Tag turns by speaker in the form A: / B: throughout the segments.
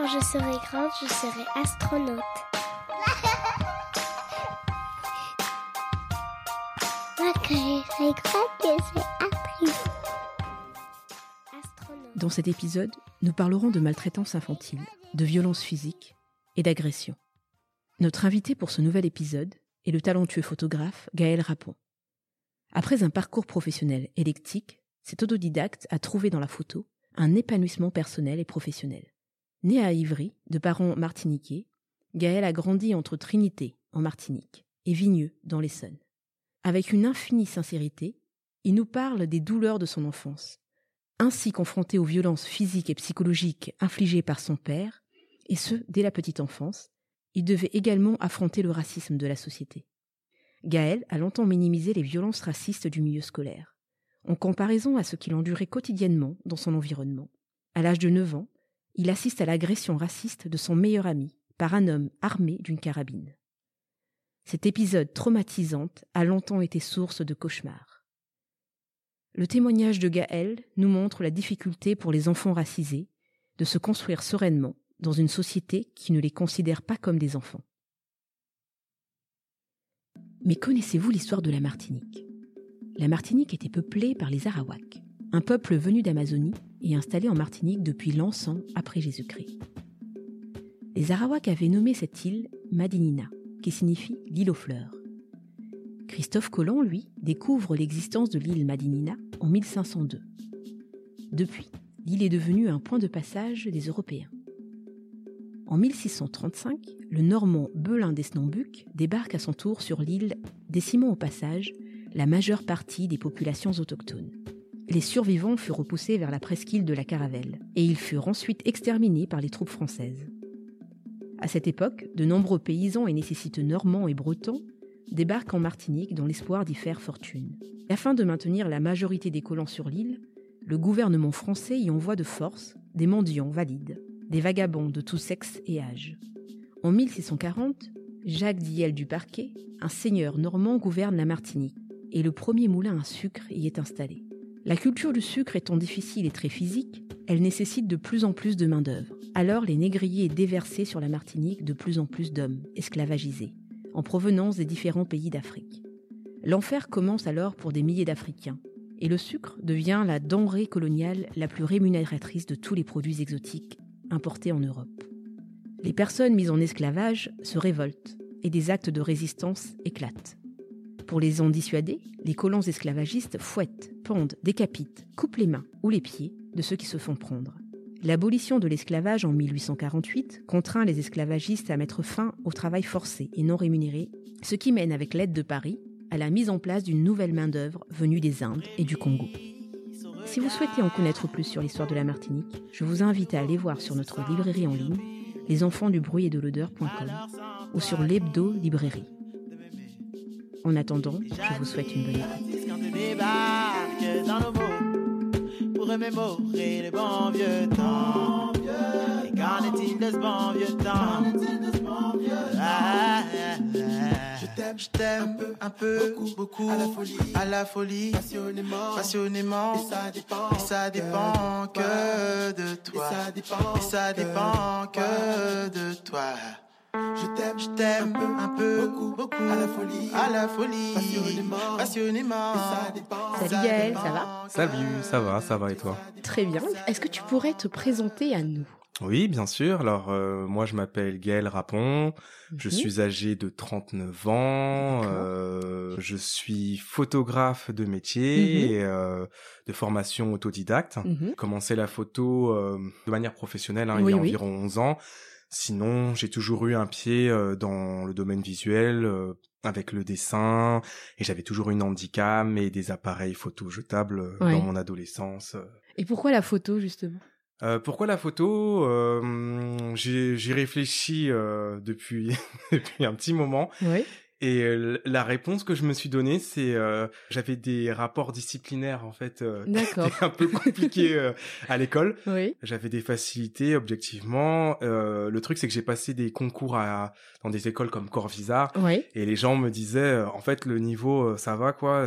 A: Quand je serai grande, je serai astronaute. Moi, quand je serai grande, je serai actrice. Astronaute.
B: Dans cet épisode, nous parlerons de maltraitance infantile, de violence physique et d'agression. Notre invité pour ce nouvel épisode est le talentueux photographe Gaël Rapon. Après un parcours professionnel électique, cet autodidacte a trouvé dans la photo un épanouissement personnel et professionnel. Né à Ivry, de parents martiniquais, Gaël a grandi entre Trinité, en Martinique, et Vigneux, dans l'Essonne. Avec une infinie sincérité, il nous parle des douleurs de son enfance, ainsi confronté aux violences physiques et psychologiques infligées par son père, et ce, dès la petite enfance, il devait également affronter le racisme de la société. Gaël a longtemps minimisé les violences racistes du milieu scolaire, en comparaison à ce qu'il endurait quotidiennement dans son environnement. À l'âge de 9 ans, il assiste à l'agression raciste de son meilleur ami par un homme armé d'une carabine. Cet épisode traumatisant a longtemps été source de cauchemars. Le témoignage de Gaël nous montre la difficulté pour les enfants racisés de se construire sereinement dans une société qui ne les considère pas comme des enfants. Mais connaissez-vous l'histoire de la Martinique? La Martinique était peuplée par les Arawaks, un peuple venu d'Amazonie et installé en Martinique depuis l'an 100 après Jésus-Christ. Les Arawaks avaient nommé cette île Madinina, qui signifie l'île aux fleurs. Christophe Colomb, lui, découvre l'existence de l'île Madinina en 1502. Depuis, l'île est devenue un point de passage des Européens. En 1635, le Normand Belin d'Esnambuc débarque à son tour sur l'île, décimant au passage la majeure partie des populations autochtones. Les survivants furent repoussés vers la presqu'île de la Caravelle, et ils furent ensuite exterminés par les troupes françaises. À cette époque, de nombreux paysans et nécessiteux normands et bretons débarquent en Martinique dans l'espoir d'y faire fortune. Afin de maintenir la majorité des colons sur l'île, le gouvernement français y envoie de force des mendiants valides, des vagabonds de tous sexes et âges. En 1640, Jacques Diel du Parquet, un seigneur normand, gouverne la Martinique, et le premier moulin à sucre y est installé. La culture du sucre étant difficile et très physique, elle nécessite de plus en plus de main-d'œuvre. Alors les négriers déversés sur la Martinique de plus en plus d'hommes, esclavagisés, en provenance des différents pays d'Afrique. L'enfer commence alors pour des milliers d'Africains, et le sucre devient la denrée coloniale la plus rémunératrice de tous les produits exotiques importés en Europe. Les personnes mises en esclavage se révoltent, et des actes de résistance éclatent. Pour les en dissuader, les colons esclavagistes fouettent, pendent, décapitent, coupent les mains ou les pieds de ceux qui se font prendre. L'abolition de l'esclavage en 1848 contraint les esclavagistes à mettre fin au travail forcé et non rémunéré, ce qui mène avec l'aide de Paris à la mise en place d'une nouvelle main-d'œuvre venue des Indes et du Congo. Si vous souhaitez en connaître plus sur l'histoire de la Martinique, je vous invite à aller voir sur notre librairie en ligne les enfants du bruit et de l'odeur.com ou sur l'hebdo librairie. En attendant, je vous souhaite une bonne écoute.
C: Quand tu débarques dans nos mots pour remémorer les bons vieux temps. Et qu'en est-il de ce bon vieux temps? Ah, ah. Je t'aime un peu, beaucoup, beaucoup, à la folie, passionnément, passionnément. Et ça dépend, et ça dépend que de toi. Et ça dépend que de toi. Je t'aime, je t'aime un peu, beaucoup, beaucoup, à la folie, à la folie, passionnément, passionnément.
B: Salut Gaël, ça va?
D: Salut, ça va, ça va et toi?
B: Très bien. Est-ce que tu pourrais te présenter à nous?
D: Oui, bien sûr. Alors, euh, moi, je m'appelle Gaël Rapon. Je
B: Mhm.
D: suis âgé de 39 ans. Euh, je suis photographe de métier
B: Mhm.
D: et euh, de formation autodidacte.
B: Mhm.
D: Commencé la photo euh, de manière professionnelle hein,
B: Oui,
D: il y a
B: oui.
D: environ 11 ans. Sinon, j'ai toujours eu un pied euh, dans le domaine visuel euh, avec le dessin et j'avais toujours une handicap et des appareils photo jetables euh,
B: Ouais.
D: dans mon adolescence.
B: Et pourquoi la photo, justement?
D: Euh, pourquoi la photo? Euh, J'ai j'y réfléchi euh, depuis depuis un petit moment
B: Oui.
D: Et euh, la réponse que je me suis donnée, c'est euh, j'avais des rapports disciplinaires en fait euh, un peu compliqués euh, à l'école.
B: Oui.
D: J'avais des facilités objectivement. Euh, le truc c'est que j'ai passé des concours à dans des écoles comme Corvisart
B: Oui.
D: et les gens me disaient en fait le niveau ça va quoi.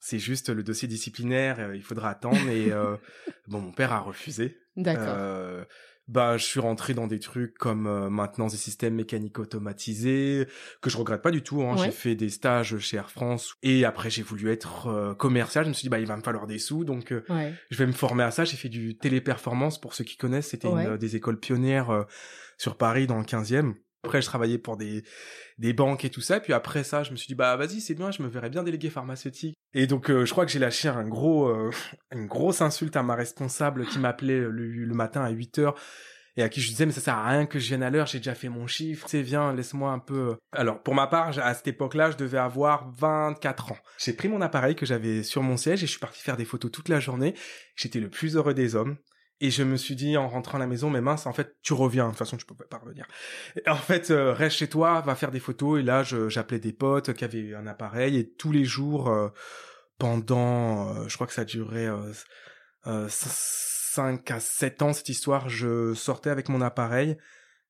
D: c'est juste le dossier disciplinaire, euh, il faudra attendre et euh, bon mon père a refusé.
B: D'accord.
D: Euh, bah, je suis rentré dans des trucs comme euh, maintenance des systèmes mécaniques automatisés, que je regrette pas du tout. Hein.
B: Ouais.
D: J'ai fait des stages chez Air France et après j'ai voulu être euh, commercial. Je me suis dit bah il va me falloir des sous, donc euh,
B: Ouais.
D: je vais me former à ça. J'ai fait du téléperformance pour ceux qui connaissent. C'était
B: Ouais.
D: une euh, des écoles pionnières euh, sur Paris dans le 15e. Après, je travaillais pour des, des banques et tout ça. Puis après ça, je me suis dit, bah vas-y, c'est bien, je me verrais bien délégué pharmaceutique. Et donc, euh, je crois que j'ai lâché un gros, euh, une grosse insulte à ma responsable qui m'appelait le, matin à 8 heures et à qui je disais, mais ça sert à rien que je vienne à l'heure, j'ai déjà fait mon chiffre. Tu sais, viens, laisse-moi un peu... Alors, pour ma part, à cette époque-là, je devais avoir 24 ans. J'ai pris mon appareil que j'avais sur mon siège et je suis parti faire des photos toute la journée. J'étais le plus heureux des hommes. Et je me suis dit en rentrant à la maison, mais mince, en fait, tu reviens. De toute façon, tu peux pas revenir. Et en fait, euh, reste chez toi, va faire des photos. Et là, j'appelais des potes qui avaient un appareil. Et tous les jours, euh, pendant, euh, je crois que ça durait euh, euh, 5 à 7 ans, cette histoire, je sortais avec mon appareil.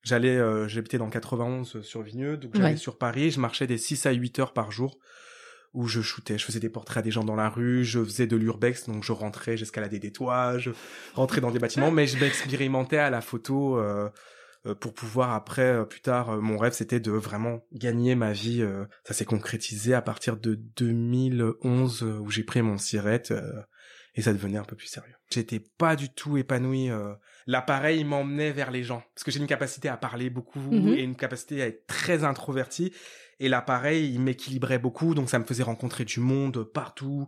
D: J'allais, euh, j'habitais dans le 91 euh, sur Vigneux, donc j'allais
B: Ouais.
D: sur Paris. Je marchais des 6 à 8 heures par jour où je shootais, je faisais des portraits à des gens dans la rue, je faisais de l'urbex, donc je rentrais, j'escaladais des toits, je rentrais dans des bâtiments, mais je m'expérimentais à la photo euh, euh, pour pouvoir après, euh, plus tard, euh, mon rêve c'était de vraiment gagner ma vie. ça s'est concrétisé à partir de 2011 euh, où j'ai pris mon sirette euh, et ça devenait un peu plus sérieux. J'étais pas du tout épanoui. euh, L'appareil m'emmenait vers les gens parce que j'ai une capacité à parler beaucoup
B: Mhm.
D: et une capacité à être très introverti. Et l'appareil, il m'équilibrait beaucoup, donc ça me faisait rencontrer du monde partout,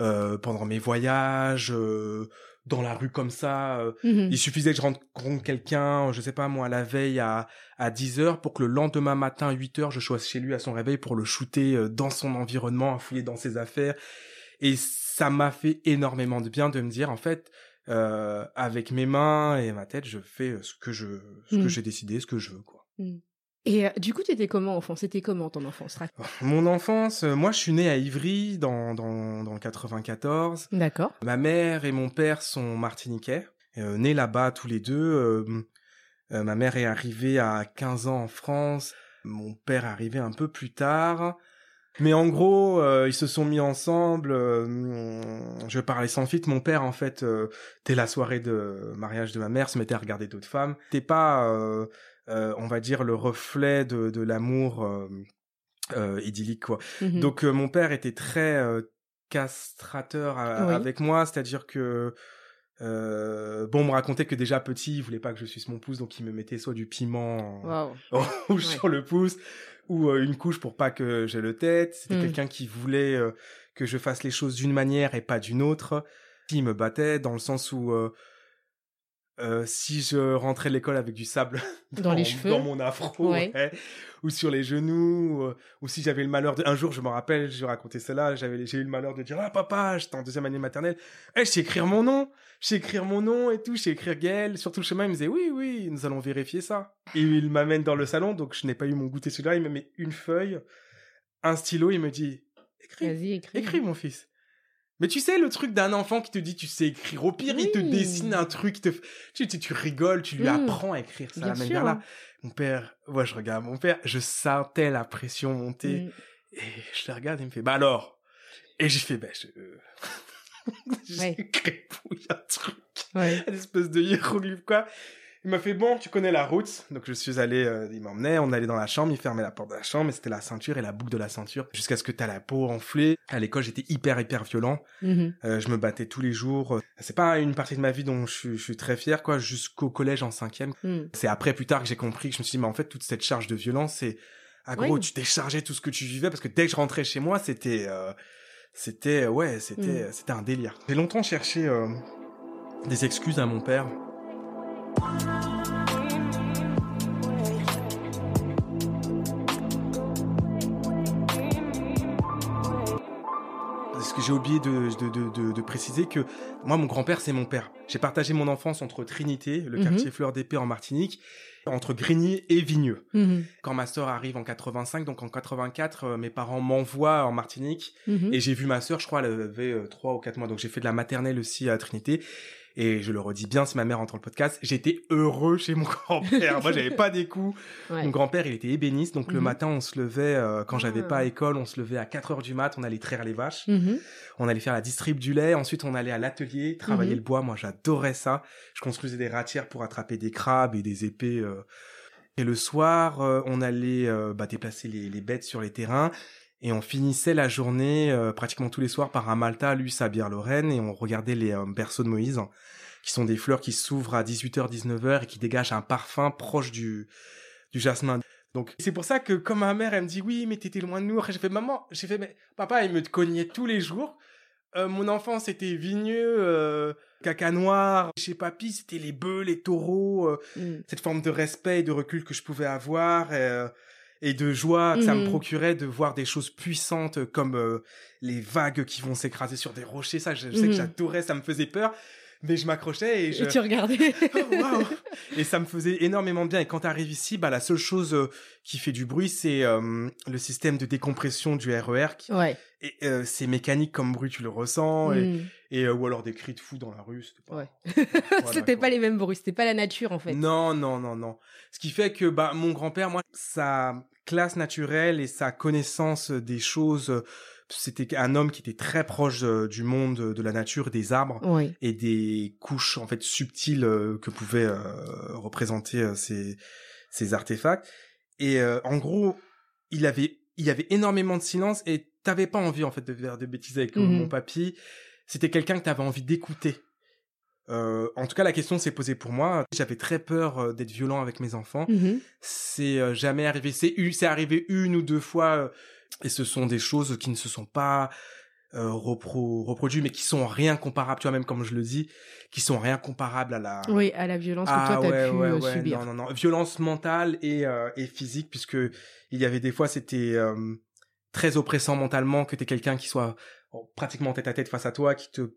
D: euh, pendant mes voyages, euh, dans la rue comme ça. euh.
B: Mhm.
D: Il suffisait que je rencontre quelqu'un, je sais pas moi, la veille à, à 10 heures pour que le lendemain matin, 8 heures, je sois chez lui à son réveil pour le shooter dans son environnement, à fouiller dans ses affaires. Et ça m'a fait énormément de bien de me dire, en fait, avec mes mains et ma tête, je fais ce que je, ce
B: Mm.
D: que j'ai décidé, ce que je veux, quoi.
B: Et euh, du coup, t'étais comment enfant? C'était comment ton enfance?
D: Mon enfance, euh, moi je suis né à Ivry dans, dans, dans le 94.
B: D'accord.
D: Ma mère et mon père sont martiniquais, euh, nés là-bas tous les deux. Euh, euh, ma mère est arrivée à 15 ans en France, mon père est arrivé un peu plus tard. Mais en gros, euh, ils se sont mis ensemble. euh, je parlais sans filtre. Mon père, en fait, euh, dès la soirée de mariage de ma mère, se mettait à regarder d'autres femmes. C'était pas, euh, on va dire, le reflet de, de l'amour euh, euh, idyllique, quoi.
B: Mhm.
D: Donc euh, mon père était très euh, castrateur à-
B: Oui.
D: avec moi, c'est-à-dire que euh, bon, on me racontait que déjà petit, il voulait pas que je suce mon pouce, donc il me mettait soit du piment sur le pouce ou euh, une couche pour pas que j'ai le tête. C'était
B: Mm.
D: quelqu'un qui voulait euh, que je fasse les choses d'une manière et pas d'une autre. Il me battait dans le sens où euh, si je rentrais de l'école avec du sable
B: Dans les cheveux.
D: dans mon afro,
B: Ouais.
D: ouais, ou sur les genoux, euh, ou si j'avais le malheur de... Un jour, je me rappelle, je racontais cela, j'avais, j'ai eu le malheur de dire, ah papa, j'étais en deuxième année maternelle, eh, je sais écrire mon nom, je sais écrire mon nom et tout, je sais écrire Gaël. Sur tout le chemin, il me disait, oui, oui, nous allons vérifier ça. Et il m'amène dans le salon, donc je n'ai pas eu mon goûter celui-là, il me met une feuille, un stylo, il me dit, écris,
B: écris.
D: écris mon fils. Mais tu sais, le truc d'un enfant qui te dit tu sais écrire, au pire, il te dessine un truc, il te... tu, tu, tu rigoles, tu lui
B: Mm.
D: apprends à écrire ça, la
B: sûr.
D: manière-là. Mon père, ouais, je regarde mon père, je sentais la pression monter,
B: Mm.
D: et je le regarde, il me fait, bah alors? Et j'ai fait, bah, je... j'ai
B: Ouais.
D: crépouille un truc,
B: Ouais.
D: une espèce de hiéroglyphe, quoi. Il m'a fait, bon, tu connais la route. Donc je suis allé, euh, il m'emmenait, on allait dans la chambre, il fermait la porte de la chambre, et c'était la ceinture et la boucle de la ceinture, jusqu'à ce que t'as la peau enflée. À l'école, j'étais hyper, hyper violent.
B: Mhm.
D: Euh, je me battais tous les jours. C'est pas une partie de ma vie dont je, suis- je suis très fier, quoi, jusqu'au collège en cinquième.
B: Mm.
D: C'est après, plus tard, que j'ai compris, que je me suis dit, mais en fait, toute cette charge de violence, c'est, ah gros,
B: Oui.
D: tu déchargeais tout ce que tu vivais, parce que dès que je rentrais chez moi, c'était, euh, c'était, ouais, c'était,
B: Mm.
D: c'était un délire. J'ai longtemps cherché euh, des excuses à mon père. Que j'ai oublié de, de, de, de, de préciser que moi, mon grand-père, c'est mon père. J'ai partagé mon enfance entre Trinité, le
B: Mhm.
D: quartier Fleur d'Épée en Martinique, entre Grigny et Vigneux.
B: Mhm.
D: Quand ma sœur arrive en 85, donc en 84, euh, mes parents m'envoient en Martinique
B: Mhm.
D: et j'ai vu ma sœur, je crois, elle avait euh, trois ou quatre mois. Donc j'ai fait de la maternelle aussi à Trinité. Et je le redis bien si ma mère entend le podcast, j'étais heureux chez mon grand-père. Moi, j'avais pas des coups.
B: Ouais.
D: Mon grand-père, il était ébéniste, donc le
B: Mhm.
D: matin, on se levait, euh, quand j'avais
B: Ah.
D: pas école, on se levait à 4 heures du mat, on allait traire les vaches,
B: Mhm.
D: on allait faire la distrib du lait, ensuite on allait à l'atelier, travailler
B: Mhm.
D: le bois, moi j'adorais ça. Je construisais des ratières pour attraper des crabes et des épées. euh. Et le soir, euh, on allait euh, bah, déplacer les, les bêtes sur les terrains, et on finissait la journée euh, pratiquement tous les soirs par un Malta, lui, sa bière Lorraine, et on regardait les euh, berceaux de Moïse, qui sont des fleurs qui s'ouvrent à 18h, 19h et qui dégagent un parfum proche du, du jasmin. Donc c'est pour ça que quand ma mère elle me dit oui mais t'étais loin de nous, après j'ai fait maman, j'ai fait mais papa il me cognait tous les jours. Euh, mon enfance c'était vigneux, euh, caca noir. Chez papy c'était les bœufs, les taureaux, euh,
B: Mhm.
D: cette forme de respect et de recul que je pouvais avoir. Et de joie que ça me
B: Mhm.
D: procurait de voir des choses puissantes comme euh, les vagues qui vont s'écraser sur des rochers. Ça, je, je sais que
B: Mhm.
D: j'adorais, ça me faisait peur, mais je m'accrochais et je...
B: Et tu regardais.
D: Oh, Et ça me faisait énormément de bien. Et quand tu arrives ici, bah, la seule chose euh, qui fait du bruit, c'est euh, le système de décompression du RER. qui-
B: ouais.
D: Et c'est mécanique comme bruit, tu le ressens. Et,
B: Mhm.
D: et, ou alors des cris de fou dans la rue. C'était pas...
B: Ouais.
D: Voilà,
B: c'était pas les mêmes bruits, c'était pas la nature en fait.
D: Non, non, non, non. Ce qui fait que bah, mon grand-père, moi, sa classe naturelle et sa connaissance des choses, c'était un homme qui était très proche euh, du monde euh, de la nature, des arbres et des couches en fait subtiles euh, que pouvaient représenter ces, ces artefacts. Et en gros, il avait il y avait énormément de silence et t'avais pas envie en fait de faire de bêtises avec
B: Mhm.
D: mon papy. C'était quelqu'un que t'avais envie d'écouter. Euh, en tout cas, la question s'est posée pour moi. J'avais très peur euh, d'être violent avec mes enfants.
B: Mhm.
D: C'est euh, jamais arrivé. C'est eu, c'est arrivé une ou deux fois, euh, et ce sont des choses qui ne se sont pas euh, repro reproduites, mais qui sont rien comparables. Tu vois, même comme je le dis, qui sont rien comparables à la.
B: Oui, à la violence que
D: Ah
B: toi t'as
D: ouais,
B: pu
D: ouais, ouais,
B: subir.
D: non, non, non, violence mentale et euh, et physique, puisque il y avait des fois c'était euh, très oppressant mentalement que t'es quelqu'un qui soit oh, pratiquement tête à tête face à toi, qui te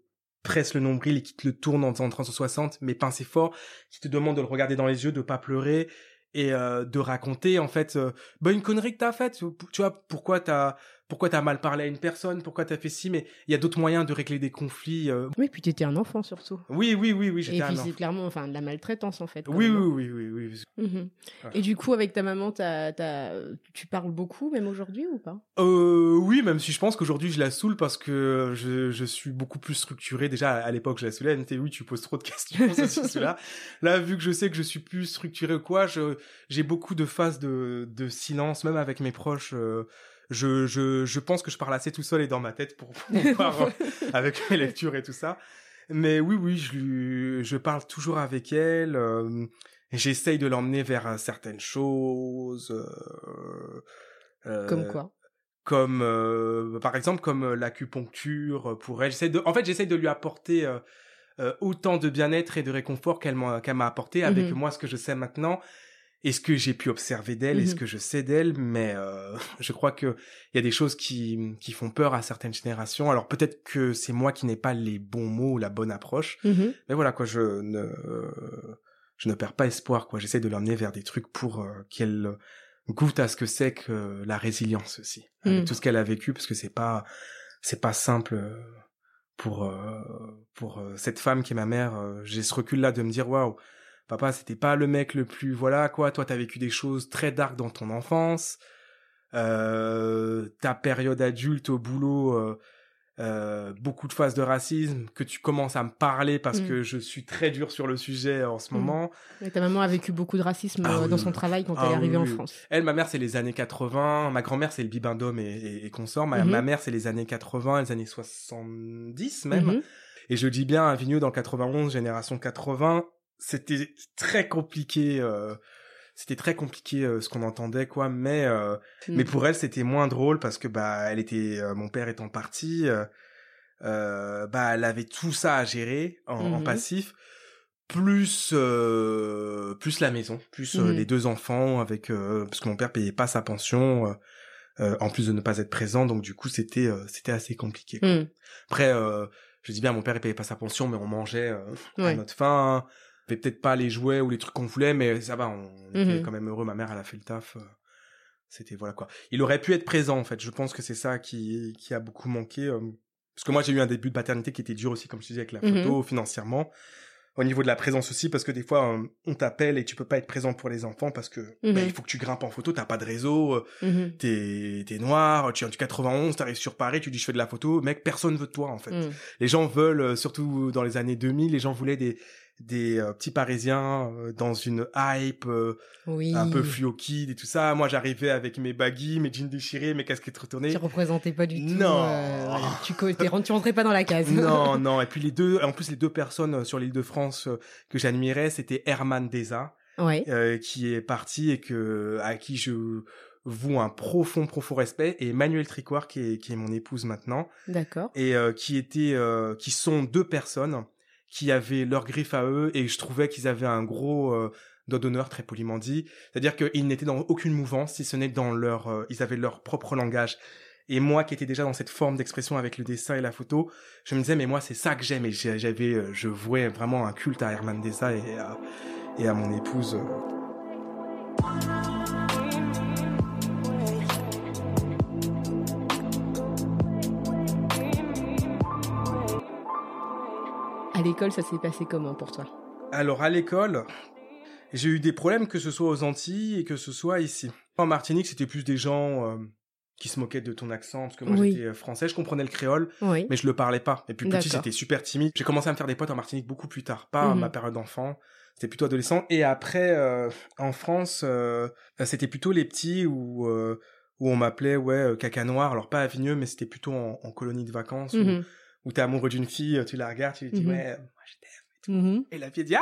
D: presse le nombril et qui te le tourne en, en 360, mais pincé fort, qui te demande de le regarder dans les yeux, de pas pleurer et euh, de raconter en fait euh, bah, une connerie que t'as faite. Tu vois pourquoi t'as pourquoi t'as mal parlé à une personne, pourquoi t'as fait ci, mais il y a d'autres moyens de régler des conflits. euh.
B: Oui, puis t'étais un enfant surtout.
D: Oui, oui, oui, oui,
B: Et
D: j'étais un enfant.
B: c'est clairement enfin, de la maltraitance en fait. quand
D: Oui,
B: hein.
D: oui, oui, oui, oui.
B: Mhm.
D: Ouais.
B: Et du coup, avec ta maman, t'as, t'as, tu parles beaucoup, même aujourd'hui, ou pas?
D: Euh, oui, même si je pense qu'aujourd'hui je la saoule parce que je, je suis beaucoup plus structuré. Déjà à l'époque je la saoulais, elle me disait oui tu poses trop de questions, ceci, cela. Là vu que je sais que je suis plus structuré ou quoi, j'ai beaucoup de phases de, de silence, même avec mes proches. euh, je, je, je pense que je parle assez tout seul et dans ma tête pour pouvoir euh, avec mes lectures et tout ça. Mais oui, oui, je lui, je parle toujours avec elle. euh, J'essaye de l'emmener vers euh, certaines choses. euh,
B: Comme quoi?
D: comme euh, par exemple comme l'acupuncture pour elle. J'essaie de, en fait, j'essaie de lui apporter autant de bien-être et de réconfort qu'elle m'a m'a apporté avec
B: Mhm.
D: moi ce que je sais maintenant et ce que j'ai pu observer d'elle et ce
B: Mhm.
D: que je sais d'elle? Mais euh, je crois que il y a des choses qui qui font peur à certaines générations. Alors peut-être que c'est moi qui n'ai pas les bons mots ou la bonne approche.
B: Mhm.
D: Mais voilà quoi, je ne je ne perds pas espoir quoi. J'essaie de l'emmener vers des trucs pour euh, qu'elle goûte à ce que c'est que la résilience aussi, avec
B: Mm.
D: tout ce qu'elle a vécu, parce que c'est pas c'est pas simple euh, pour euh, pour euh, cette femme qui est ma mère. euh, J'ai ce recul là de me dire waouh, papa c'était pas le mec le plus voilà quoi. Toi t'as vécu des choses très dark dans ton enfance. Euh, ta période adulte au boulot. euh, euh, beaucoup de phases de racisme, que tu commences à me parler parce
B: Mm.
D: que je suis très dur sur le sujet en ce
B: Mm.
D: moment.
B: Et Ta maman a vécu beaucoup de racisme
D: Ah
B: euh,
D: oui,
B: dans son travail quand
D: Ah
B: elle est
D: oui,
B: arrivée en. France.
D: Elle, ma mère, c'est les années 80. Ma grand-mère, c'est le bibendum et, et, et consort. Ma,
B: Mhm.
D: ma mère, c'est les années 80, les années 70 même.
B: Mhm.
D: Et je dis bien, à Vigneux, dans le 91, génération 80, c'était très compliqué. euh, c'était très compliqué euh, ce qu'on entendait, quoi. Mais, euh,
B: Mm.
D: mais pour elle, c'était moins drôle parce que bah, elle était, euh, mon père étant parti, euh, euh, bah, elle avait tout ça à gérer en, en
B: Mhm.
D: passif. Plus euh, plus la maison, plus les deux enfants avec euh, parce que mon père payait pas sa pension. euh, euh, en plus de ne pas être présent. Donc du coup, c'était euh, c'était assez compliqué. quoi.
B: Hmm.
D: Après, euh, je dis bien, mon père il payait pas sa pension, mais on mangeait euh, à
B: Ouais.
D: notre faim. Avait peut-être pas les jouets ou les trucs qu'on voulait, mais ça va, on, on était
B: Mhm.
D: quand même heureux. Ma mère, elle a fait le taf. euh, C'était voilà quoi. Il aurait pu être présent en fait. Je pense que c'est ça qui qui a beaucoup manqué. euh, parce que moi j'ai eu un début de paternité qui était dur aussi, comme je disais avec la
B: Mhm.
D: photo, financièrement. Au niveau de la présence aussi, parce que des fois euh, on t'appelle et tu peux pas être présent pour les enfants parce que
B: Mhm.
D: bah, il faut que tu grimpes en photo, t'as pas de réseau,
B: Mhm.
D: t'es t'es noir, tu es en 91, t'arrives sur Paris, tu dis je fais de la photo, mec personne veut de toi en fait.
B: Hmm.
D: Les gens veulent, surtout dans les années 2000, les gens voulaient des des euh, petits Parisiens euh, dans une hype euh,
B: Oui.
D: un peu fluo kid et tout ça. Moi, j'arrivais avec mes baggy, mes jeans déchirés, mes casquettes retournées.
B: Qui représentait pas du tout.
D: Non.
B: euh, tu, tu rentrais pas dans la case.
D: non, non. Et puis les deux, en plus les deux personnes euh, sur l'île de France euh, que j'admirais, c'était Herman Deza,
B: ouais.
D: euh, qui est parti et que à qui je voue un profond, profond respect, et Emmanuel Tricoire, qui est, qui est mon épouse maintenant,
B: D'accord.
D: et euh, qui étaient, euh, qui sont deux personnes qui avaient leur griffe à eux, et je trouvais qu'ils avaient un gros euh, doigt d'honneur, très poliment dit, c'est-à-dire qu'ils n'étaient dans aucune mouvance, si ce n'est dans leur, euh, ils avaient leur propre langage. Et moi, qui étais déjà dans cette forme d'expression avec le dessin et la photo, je me disais, mais moi, c'est ça que j'aime. Et j'avais, euh, je vouais vraiment un culte à Herman Dessa et à, et à mon épouse.
B: L'école, ça s'est passé comment pour toi?
D: Alors, à l'école, j'ai eu des problèmes, que ce soit aux Antilles et que ce soit ici. En Martinique, c'était plus des gens euh, qui se moquaient de ton accent, parce que moi,
B: Oui.
D: j'étais euh, français, je comprenais le créole,
B: Oui.
D: mais je le parlais pas. Et puis petit, j'étais super timide. J'ai commencé à me faire des potes en Martinique beaucoup plus tard, pas à
B: Mhm.
D: ma période d'enfant. C'était plutôt adolescent. Et après, euh, en France, euh, c'était plutôt les petits où, euh, où on m'appelait ouais caca noir. Alors pas à Vigneux, mais c'était plutôt en, en colonie de vacances
B: Mhm.
D: où t'es amoureux d'une fille, tu la regardes, tu lui dis
B: Mhm.
D: ouais, moi je t'aime.
B: Mhm.
D: Et la fille dit ah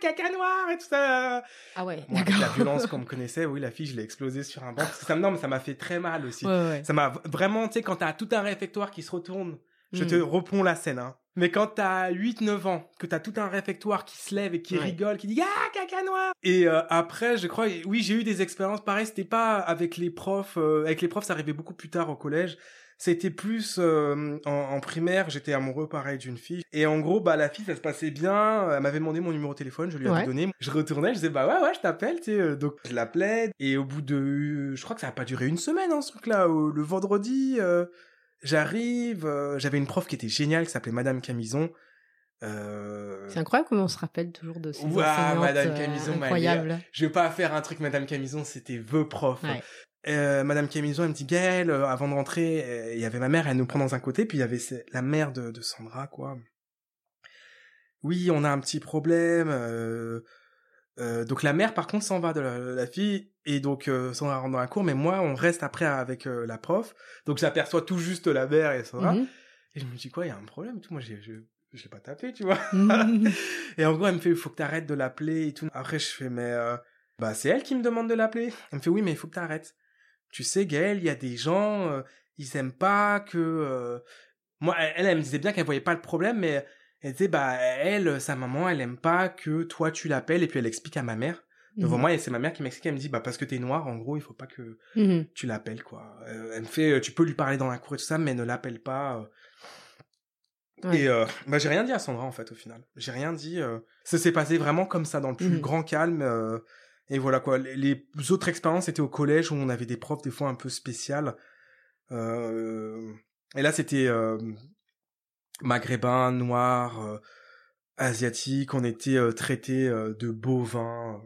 D: caca noir et tout ça.
B: Ah ouais,
D: Moi, la violence qu'on me connaissait, oui, la fille, je l'ai explosée sur un banc. Parce que ça, me- non, mais ça m'a fait très mal aussi.
B: Ouais, ouais.
D: Ça m'a vraiment, tu sais, quand t'as tout un réfectoire qui se retourne, je
B: Mm.
D: te reponds la scène, hein. Mais quand t'as 8-9 ans, que t'as tout un réfectoire qui se lève et qui
B: Ouais.
D: rigole, qui dit Ah, caca noir Et euh, après, je crois, oui, j'ai eu des expériences pareilles. C'était pas avec les profs. euh, avec les profs, ça arrivait beaucoup plus tard au collège. C'était plus euh, en, en primaire, j'étais amoureux pareil d'une fille. Et en gros, bah la fille, ça se passait bien. Elle m'avait demandé mon numéro de téléphone, je lui avais
B: Ouais.
D: donné. Je retournais, je disais bah ouais ouais, je t'appelle, tu sais. euh, Donc je l'appelais. Et au bout de, je crois que ça a pas duré une semaine, hein, ce truc-là. euh, Le vendredi, euh, j'arrive. euh, J'avais une prof qui était géniale, qui s'appelait Madame Camison. Euh...
B: C'est incroyable comment on se rappelle toujours de ces
D: Ouah, Madame
B: euh,
D: Camison, ma
B: incroyables.
D: Je vais pas faire un truc Madame Camison, c'était vœux prof.
B: Ouais.
D: Euh, Madame Camison, elle me dit Gaël, euh, avant de rentrer, euh, il y avait ma mère, elle nous prend dans un côté, puis il y avait la mère de, de Sandra, quoi. Oui, on a un petit problème. euh, euh, donc la mère, par contre, s'en va de la, la fille, et donc euh, Sandra rentre dans la cour, mais moi, on reste après avec la prof. Donc j'aperçois tout juste la mère et Sandra,
B: Mhm.
D: et je me dis quoi, il y a un problème, tout. Moi, j'ai, je, je l'ai pas tapé, tu vois.
B: Mhm.
D: Et en gros, elle me fait, il faut que t'arrêtes de l'appeler et tout. Après, je fais, mais, euh, bah, c'est elle qui me demande de l'appeler. Elle me fait, oui, mais il faut que t'arrêtes. Tu sais, Gaël, il y a des gens, euh, ils aiment pas que, euh, moi, elle, elle me disait bien qu'elle voyait pas le problème, mais elle disait, bah, elle, sa maman, elle aime pas que toi, tu l'appelles, et puis elle explique à ma mère. Devant
B: Mhm.
D: moi, et c'est ma mère qui m'explique, elle me dit, bah, parce que t'es noir, en gros, il faut pas que
B: Mhm.
D: tu l'appelles, quoi. Euh, elle me fait, tu peux lui parler dans la cour et tout ça, mais ne l'appelle pas.
B: Ouais.
D: Et euh, bah, j'ai rien dit à Sandra, en fait, au final. J'ai rien dit. euh. Ça s'est passé vraiment comme ça, dans le plus
B: Mhm.
D: grand calme. euh, Et voilà, quoi. Les, les autres expériences étaient au collège, où on avait des profs, des fois, un peu spéciales. Euh, Et là, c'était euh, maghrébin, noir, euh, asiatique. On était euh, traités de bovins.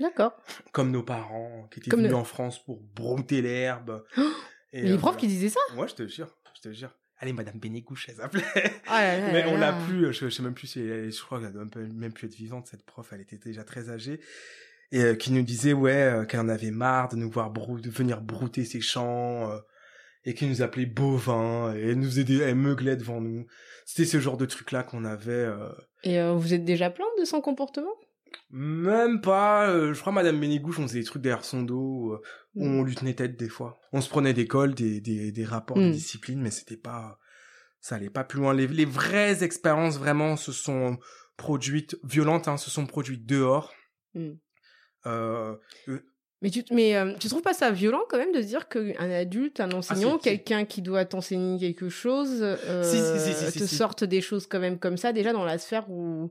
B: D'accord.
D: comme nos parents qui étaient
B: Comme
D: venus
B: le-
D: en France pour brouter l'herbe. Et,
B: Mais les profs qui disaient ça?
D: Ouais, je te jure, je te jure. Allez, Madame Bénégouche, elle s'appelait.
B: Ah
D: Mais
B: là
D: on l'a plus, je, je sais même plus si elle, je crois qu'elle doit même plus être vivante, cette prof, elle était déjà très âgée. Et euh, qui nous disait, ouais, euh, qu'elle en avait marre de nous voir brou- de venir brouter ses champs, euh, et qui nous appelait bovins, et elle nous faisait des, elle meuglait devant nous. C'était ce genre de truc-là qu'on avait,
B: Et vous êtes déjà plainte de son comportement?
D: Même pas, euh, je crois Madame Bénégouche, on faisait des trucs derrière son dos, euh, où
B: Mm.
D: on lui tenait tête des fois. On se prenait des cols, des, des, des rapports
B: Mm.
D: de discipline, mais c'était pas, ça allait pas plus loin. Les, les vraies expériences vraiment se sont produites, violentes, hein, se sont produites dehors.
B: Mm.
D: Euh,
B: Mais
E: Mais tu, mais euh, tu trouves pas ça violent quand même de se dire qu'un adulte, un enseignant,
D: Ah, si.
E: quelqu'un qui doit t'enseigner quelque chose, euh,
D: Si, si, si, si, si,
E: te sorte des choses quand même comme ça, déjà dans la sphère où...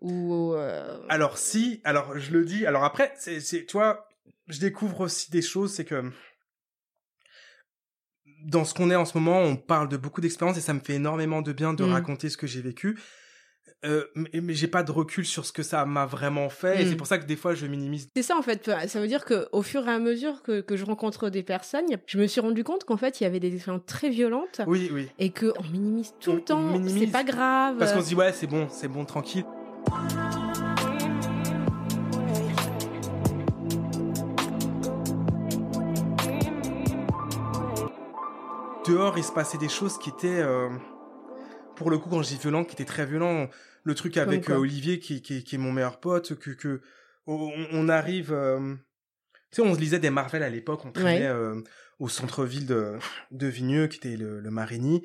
E: où euh,
D: Alors si, alors je le dis, alors après, c'est, c'est, tu vois, je découvre aussi des choses, c'est que dans ce qu'on est en ce moment, on parle de beaucoup d'expériences et ça me fait énormément de bien de
E: Mm.
D: raconter ce que j'ai vécu. Euh, mais, mais j'ai pas de recul sur ce que ça m'a vraiment fait et
E: Mm.
D: c'est pour ça que des fois je minimise.
E: C'est ça en fait. Ça veut dire que au fur et à mesure que, que je rencontre des personnes, je me suis rendu compte qu'en fait il y avait des expériences très violentes
D: Oui, oui.
E: et que on minimise tout
D: On-
E: le temps.
D: on minimise.
E: C'est pas grave.
D: Parce qu'on se dit ouais, c'est bon, c'est bon, tranquille. Dehors, il se passait des choses qui étaient, euh, pour le coup, quand je dis violent, qui étaient très violents. Le truc avec euh, Olivier, qui, qui, qui est mon meilleur pote, que, que on, on arrive. euh, tu sais, on se lisait des Marvel à l'époque, on traînait
E: Ouais.
D: euh, au centre-ville de, de Vigneux, qui était le, le Marigny,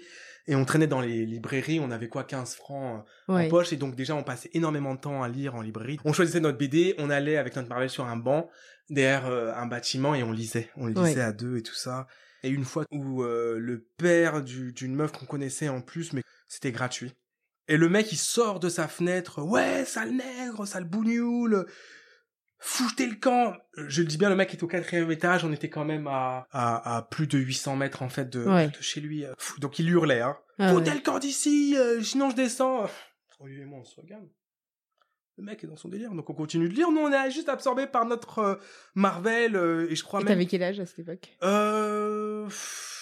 D: et on traînait dans les librairies, on avait quoi, 15 francs
E: Ouais.
D: en poche et donc déjà on passait énormément de temps à lire en librairie. On choisissait notre BD, on allait avec notre Marvel sur un banc derrière euh, un bâtiment et on lisait, on lisait
E: Ouais.
D: à deux et tout ça. Et une fois où euh, le père du- d'une meuf qu'on connaissait en plus, mais c'était gratuit. Et le mec il sort de sa fenêtre, ouais sale nègre, sale bougnoule, foutez le camp. Je le dis bien, le mec est au quatrième étage, on était quand même à, à, à plus de 800 mètres en fait de,
E: Ouais.
D: de chez lui. euh, Donc il hurlait, hein.
E: Ah
D: Foutez
E: ouais.
D: le camp d'ici, euh, sinon je descends. Olivier et moi, on se regarde. Le mec est dans son délire, donc on continue de lire. Nous, on est juste absorbé par notre euh, Marvel, euh, et je crois
E: Et
D: même...
E: t'avais quel âge à cette époque?
D: Euh... pff,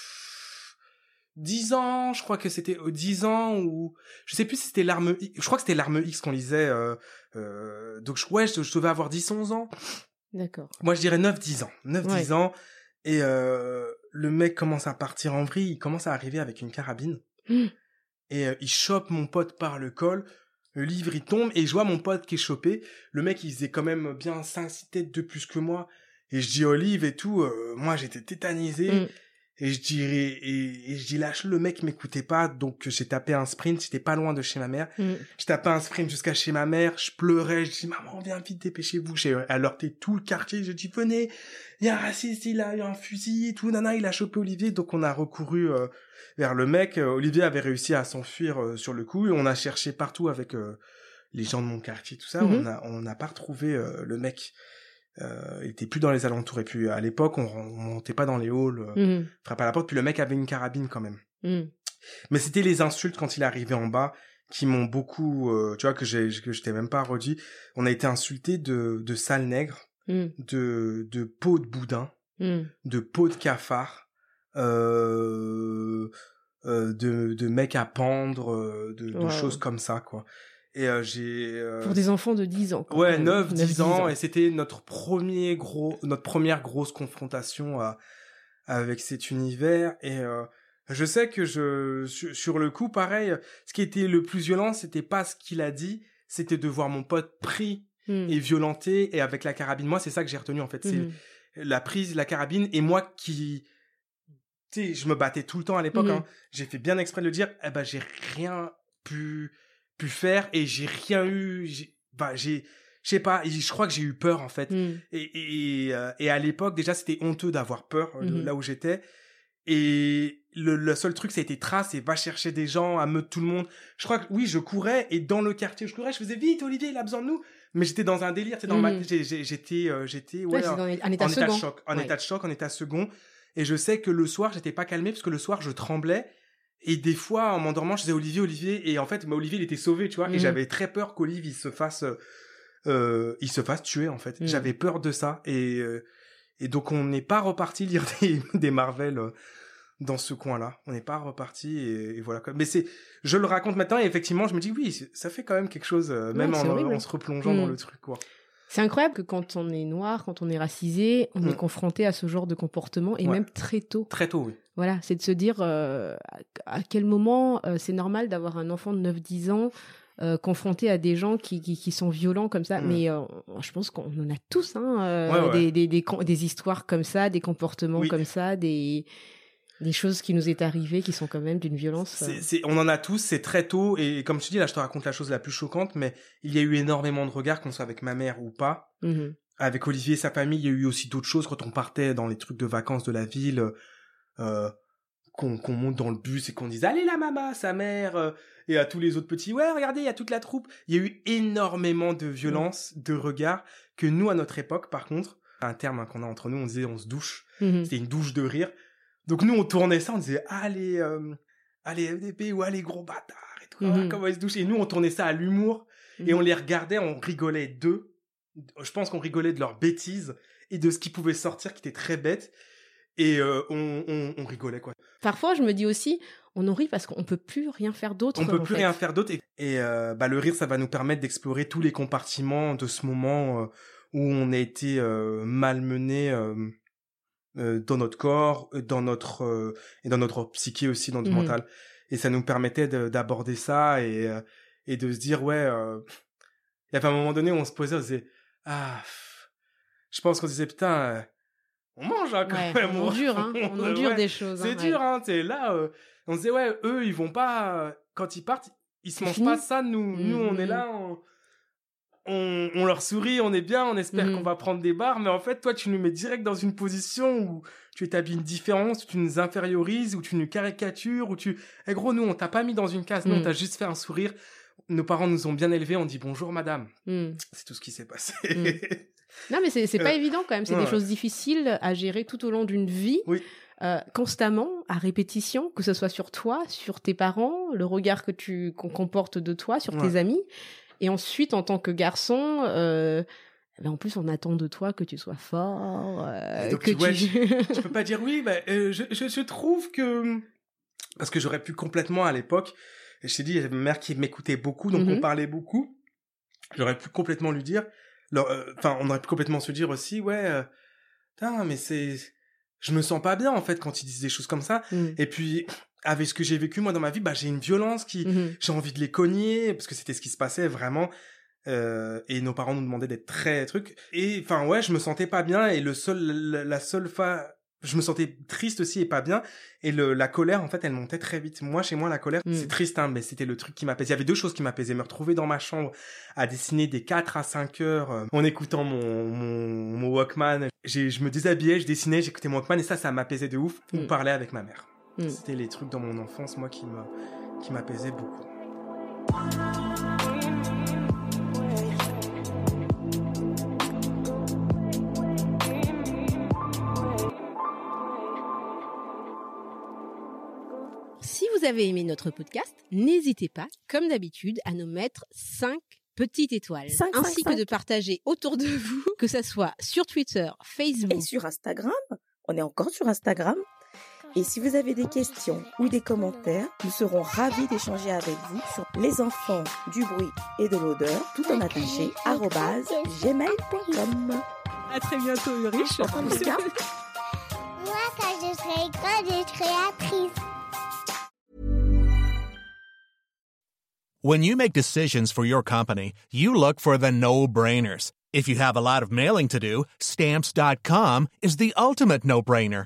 D: 10 ans, je crois que c'était euh, 10 ans, ou... Je sais plus si c'était l'arme... X- Je crois que c'était l'arme X qu'on lisait. Euh, euh, donc, je- ouais, je, je devais avoir 10-11 ans.
E: D'accord.
D: Moi, je dirais 9-10 ans. 9-10
E: Ouais.
D: ans. Et euh, le mec commence à partir en vrille. Il commence à arriver avec une carabine.
E: Hmm.
D: Et euh, il chope mon pote par le col. Le livre, il tombe. Et je vois mon pote qui est chopé. Le mec, il faisait quand même bien 5-6 têtes de plus que moi. Et je dis Olive et tout. euh, moi, j'étais tétanisé.
E: Hmm.
D: Et je dirais, et, et je dis lâche le mec m'écoutait pas. Donc, j'ai tapé un sprint. J'étais pas loin de chez ma mère.
E: Mm.
D: Je tapais un sprint jusqu'à chez ma mère, je pleurais, je dis maman viens vite dépêchez-vous. J'ai alerté tout le quartier, je dis venez, il y a un raciste, il a eu un fusil et tout, nana, il a chopé Olivier, donc on a recouru euh, vers le mec. Euh, Olivier avait réussi à s'enfuir euh, sur le coup et on a cherché partout avec euh, les gens de mon quartier, tout ça,
E: Mhm.
D: on a on n'a pas retrouvé le mec. Euh, il était plus dans les alentours et puis à l'époque on, on montait pas dans les halls, euh,
E: Mhm.
D: frappait à la porte, puis le mec avait une carabine quand même.
E: Mhm.
D: Mais c'était les insultes quand il arrivé en bas qui m'ont beaucoup, euh, tu vois, que j'ai, que je t'ai même pas redit. On a été insulté de, de sale nègre,
E: Mhm.
D: de, de peau de boudin, de peau de cafard, de, de mec à pendre, de, de
E: Wow.
D: choses comme ça, quoi. Et euh, j'ai... euh,
E: Pour des enfants de 10 ans.
D: Ouais,
E: quand même.
D: 9, 10
E: 10
D: ans, et c'était notre premier gros, notre première grosse confrontation à- avec cet univers. Et euh, je sais que je, sur, sur le coup, pareil, ce qui était le plus violent, c'était pas ce qu'il a dit, c'était de voir mon pote pris
E: Mhm.
D: et violenté et avec la carabine. Moi, c'est ça que j'ai retenu en fait, c'est
E: Mhm.
D: la prise, la carabine, et moi qui, tu sais, je me battais tout le temps à l'époque.
E: Mhm.
D: hein. J'ai fait bien exprès de le dire. Eh ben, j'ai rien pu pu faire et j'ai rien eu. j'ai- Bah, j'ai, je sais pas. Je crois que j'ai eu peur en fait.
E: Mhm.
D: Et, et, euh, et à l'époque, déjà, c'était honteux d'avoir peur euh, de
E: Mhm.
D: là où j'étais. Et le, le seul truc, ça a été trace et va chercher des gens, à meute tout le monde. Je crois que oui, je courais et dans le quartier, je courais, je faisais vite, Olivier, il a besoin de nous. Mais j'étais dans un délire, dans ma,
E: Mhm.
D: j'ai- j'ai- j'étais, euh, j'étais,
E: Ouais,
D: ouais, en,
E: état
D: en état de choc, en
E: Ouais.
D: état de choc, en état second. Et je sais que le soir, j'étais pas calmé parce que le soir, je tremblais. Et des fois, en m'endormant, je disais Olivier, Olivier. Et en fait, bah, Olivier, il était sauvé, tu vois. Et j'avais très peur qu'Olivier, il se fasse, euh, euh, il se fasse tuer, en fait.
E: Mhm.
D: J'avais peur de ça. Et, euh, et donc, on n'est pas reparti lire des, des Marvel euh, dans ce coin-là. On n'est pas reparti. Et, et voilà. Mais c'est, je le raconte maintenant. Et effectivement, je me dis, oui, ça fait quand même quelque chose, euh, même
E: Ouais,
D: en, se replongeant dans
E: Mhm.
D: le truc, quoi.
E: C'est incroyable que quand on est noir, quand on est racisé, on
D: Mm.
E: est confronté à ce genre de comportement et
D: Ouais.
E: même très tôt.
D: Très tôt, oui.
E: Voilà, c'est de se dire euh, à quel moment euh, c'est normal d'avoir un enfant de 9-10 ans euh, confronté à des gens qui, qui, qui sont violents comme ça.
D: Mm.
E: Mais je pense qu'on en a tous hein,
D: Ouais, ouais.
E: Des, des, des, com- des histoires comme ça, des comportements
D: Oui.
E: comme ça, des, des choses qui nous est arrivées qui sont quand même d'une violence. euh,
D: on en a tous, c'est très tôt, et comme tu dis, là, je te raconte la chose la plus choquante, mais il y a eu énormément de regards, qu'on soit avec ma mère ou pas,
E: mhm.
D: avec Olivier et sa famille, il y a eu aussi d'autres choses quand on partait dans les trucs de vacances de la ville, euh, qu'on monte dans le bus et qu'on dise allez la maman, sa mère, euh, et à tous les autres petits ouais regardez il y a toute la troupe. Il y a eu énormément de violence, de regards que nous à notre époque par contre, un terme hein, qu'on a entre nous, on disait on se douche,
E: Mhm.
D: c'était une douche de rire. Donc nous on tournait ça, on disait allez euh, allez FDP ou allez gros bâtard et tout,
E: Mhm.
D: ah, comment ils se douchent. Et nous on tournait ça à l'humour et
E: Mhm.
D: on les regardait, on rigolait d'eux. Je pense qu'on rigolait de leurs bêtises et de ce qui pouvait sortir qui était très bête. Et euh, on, on, on rigolait quoi.
E: Parfois, je me dis aussi, on en rit parce qu'on peut plus rien faire d'autre.
D: On peut plus
E: fait.
D: rien faire d'autre. Et, et, euh, bah, le rire, ça va nous permettre d'explorer tous les compartiments de ce moment où on a été malmené dans notre corps, euh, dans notre euh, et dans notre psyché aussi, dans notre
E: Mhm.
D: mental. Et ça nous permettait de- d'aborder ça et euh, et de se dire ouais. euh, Il y avait un moment donné où on se posait, on se disait ah. Je pense qu'on se disait putain. euh, on mange hein, quand
E: Ouais,
D: même.
E: on endure, hein. On endure des choses.
D: C'est
E: hein,
D: dur,
E: ouais.
D: hein. C'est là, euh, on se disait ouais, eux, ils vont pas euh, quand ils partent, ils se
E: C'est
D: mangent
E: fini.
D: pas ça. Nous, nous, on est
E: Mhm.
D: là, on, on, on leur sourit, on est bien, on espère
E: Mhm.
D: qu'on va prendre des barres, mais en fait, toi, tu nous mets direct dans une position où tu établis une différence, où tu nous infériorises, où tu nous caricatures, où tu, eh gros, nous, on t'a pas mis dans une case, nous, on
E: Mhm.
D: t'a juste fait un sourire. Nos parents nous ont bien élevés, on dit bonjour madame.
E: Hmm.
D: C'est tout ce qui s'est passé.
E: Mhm. Non, mais c'est pas
D: Euh,
E: évident quand même. C'est
D: ouais.
E: des choses difficiles à gérer tout au long d'une vie,
D: Oui.
E: euh, constamment, à répétition, que ce soit sur toi, sur tes parents, le regard que tu qu'on comporte de toi, sur tes amis, et ensuite en tant que garçon. euh, ben, en plus, on attend de toi que tu sois fort, euh,
D: donc,
E: que
D: tu- ouais,
E: tu.
D: je peux pas dire oui, mais euh, je, je, je trouve que parce que j'aurais pu complètement à l'époque. et Je t'ai dit, il y avait ma mère qui m'écoutait beaucoup, donc on parlait beaucoup. J'aurais pu complètement lui dire, enfin, on aurait pu complètement se dire aussi, ouais, putain, mais c'est, je me sens pas bien en fait quand ils disent des choses comme ça.
E: Mm.
D: Et puis avec ce que j'ai vécu moi dans ma vie, bah j'ai une violence qui,
E: Mhm.
D: j'ai envie de les cogner parce que c'était ce qui se passait vraiment. Euh, et nos parents nous demandaient d'être très trucs. Et enfin ouais, je me sentais pas bien et le seul, la, la seule fois, je me sentais triste aussi et pas bien. Et le, la colère en fait, elle montait très vite. Moi chez moi la colère,
E: Mm.
D: c'est triste hein, mais c'était le truc qui m'apaisait. Il y avait deux choses qui m'apaisaient. Me retrouver dans ma chambre à dessiner des 4 à 5 heures euh, en écoutant mon, mon, mon Walkman. J'ai- Je me déshabillais, je dessinais, j'écoutais mon Walkman et ça, ça m'apaisait de ouf. Ou
E: Mm.
D: parler avec ma mère.
E: Mm.
D: C'était les trucs dans mon enfance, moi, qui me, qui m'apaisaient beaucoup.
E: Si vous avez aimé notre podcast, n'hésitez pas, comme d'habitude, à nous mettre 5 petites étoiles, ainsi que de partager autour de vous, que ça soit sur Twitter, Facebook.
F: Et sur Instagram, on est encore sur Instagram. Et si vous avez des questions ou des commentaires, nous serons ravis d'échanger avec vous sur les enfants du bruit et de l'odeur, tout en attaché, gmail.com.
E: À très bientôt, Ulrich.
A: Moi, quand je serai grande, je serai actrice.
G: When you make decisions for your company, you look for the no-brainers. If you have a lot of mailing to do, stamps.com is the ultimate no-brainer.